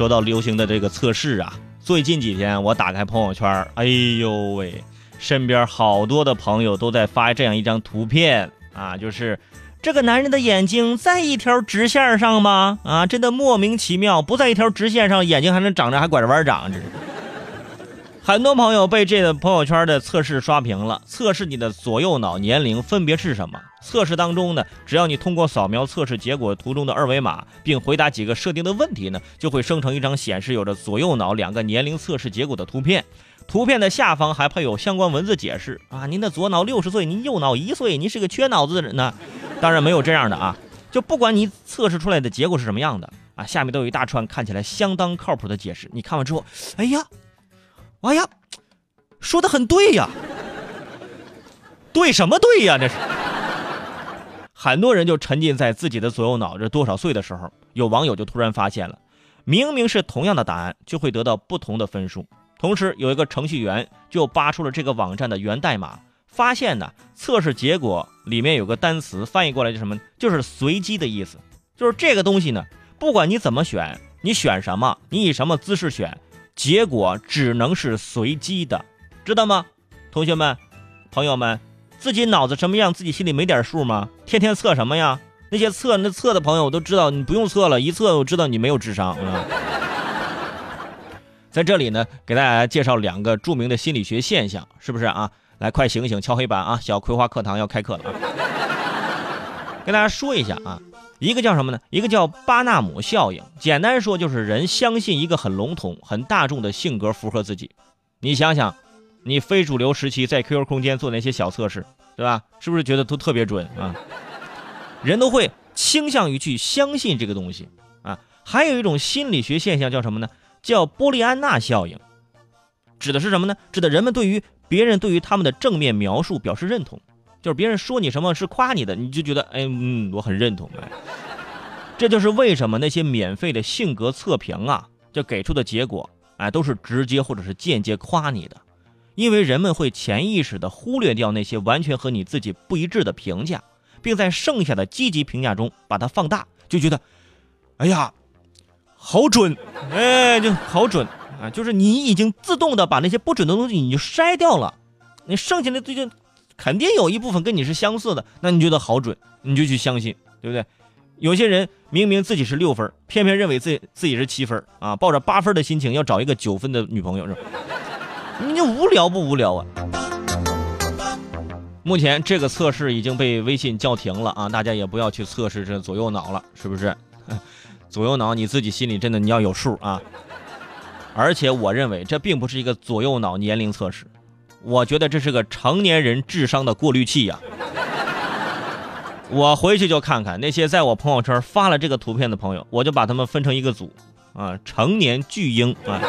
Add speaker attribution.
Speaker 1: 说到流行的这个测试啊，最近几天我打开朋友圈，哎呦喂，身边好多的朋友都在发这样一张图片啊，就是这个男人的眼睛在一条直线上吗？啊，真的莫名其妙，不在一条直线上，眼睛还能长着，还拐着弯长，着。很多朋友被这个朋友圈的测试刷屏了。测试你的左右脑年龄分别是什么？测试当中呢，只要你通过扫描测试结果图中的二维码，并回答几个设定的问题呢，就会生成一张显示有着左右脑两个年龄测试结果的图片。图片的下方还配有相关文字解释啊，您的左脑六十岁，您右脑一岁，您是个缺脑子的人呢。当然没有这样的啊，就不管你测试出来的结果是什么样的啊，下面都有一大串看起来相当靠谱的解释。你看完之后，哎呀。哎呀，说的很对呀，对什么对呀？这是很多人就沉浸在自己的左右脑这多少岁的时候，有网友就突然发现了，明明是同样的答案，就会得到不同的分数。同时，有一个程序员就扒出了这个网站的源代码，发现呢，测试结果里面有个单词翻译过来就什么，就是随机的意思，就是这个东西呢，不管你怎么选，你选什么，你以什么姿势选。结果只能是随机的，知道吗？同学们、朋友们，自己脑子什么样，自己心里没点数吗？天天测什么呀？那些测那测的朋友我都知道，你不用测了，一测我知道你没有智商啊。在这里呢，给大家介绍两个著名的心理学现象，是不是啊？来，快醒醒，敲黑板啊！小葵花课堂要开课了啊！跟大家说一下啊。一个叫什么呢？一个叫巴纳姆效应。简单说就是人相信一个很笼统、很大众的性格符合自己。你想想，你非主流时期在 QQ 空间做那些小测试，对吧？是不是觉得都特别准啊？人都会倾向于去相信这个东西啊。还有一种心理学现象叫什么呢？叫波利安娜效应。指的是什么呢？指的人们对于别人对于他们的正面描述表示认同。就是别人说你什么是夸你的，你就觉得哎嗯，我很认同哎。这就是为什么那些免费的性格测评啊，就给出的结果哎，都是直接或者是间接夸你的，因为人们会潜意识的忽略掉那些完全和你自己不一致的评价，并在剩下的积极评价中把它放大，就觉得哎呀，好准哎，就好准啊！就是你已经自动的把那些不准的东西你就筛掉了，你剩下的这就。肯定有一部分跟你是相似的，那你觉得好准，你就去相信，对不对？有些人明明自己是六分，偏偏认为自己自己是七分啊，抱着八分的心情要找一个九分的女朋友，是吧？你就无聊不无聊啊？目前这个测试已经被微信叫停了啊，大家也不要去测试这左右脑了，是不是？左右脑你自己心里真的你要有数啊！而且我认为这并不是一个左右脑年龄测试。我觉得这是个成年人智商的过滤器呀！我回去就看看那些在我朋友圈发了这个图片的朋友，我就把他们分成一个组，啊，成年巨婴啊。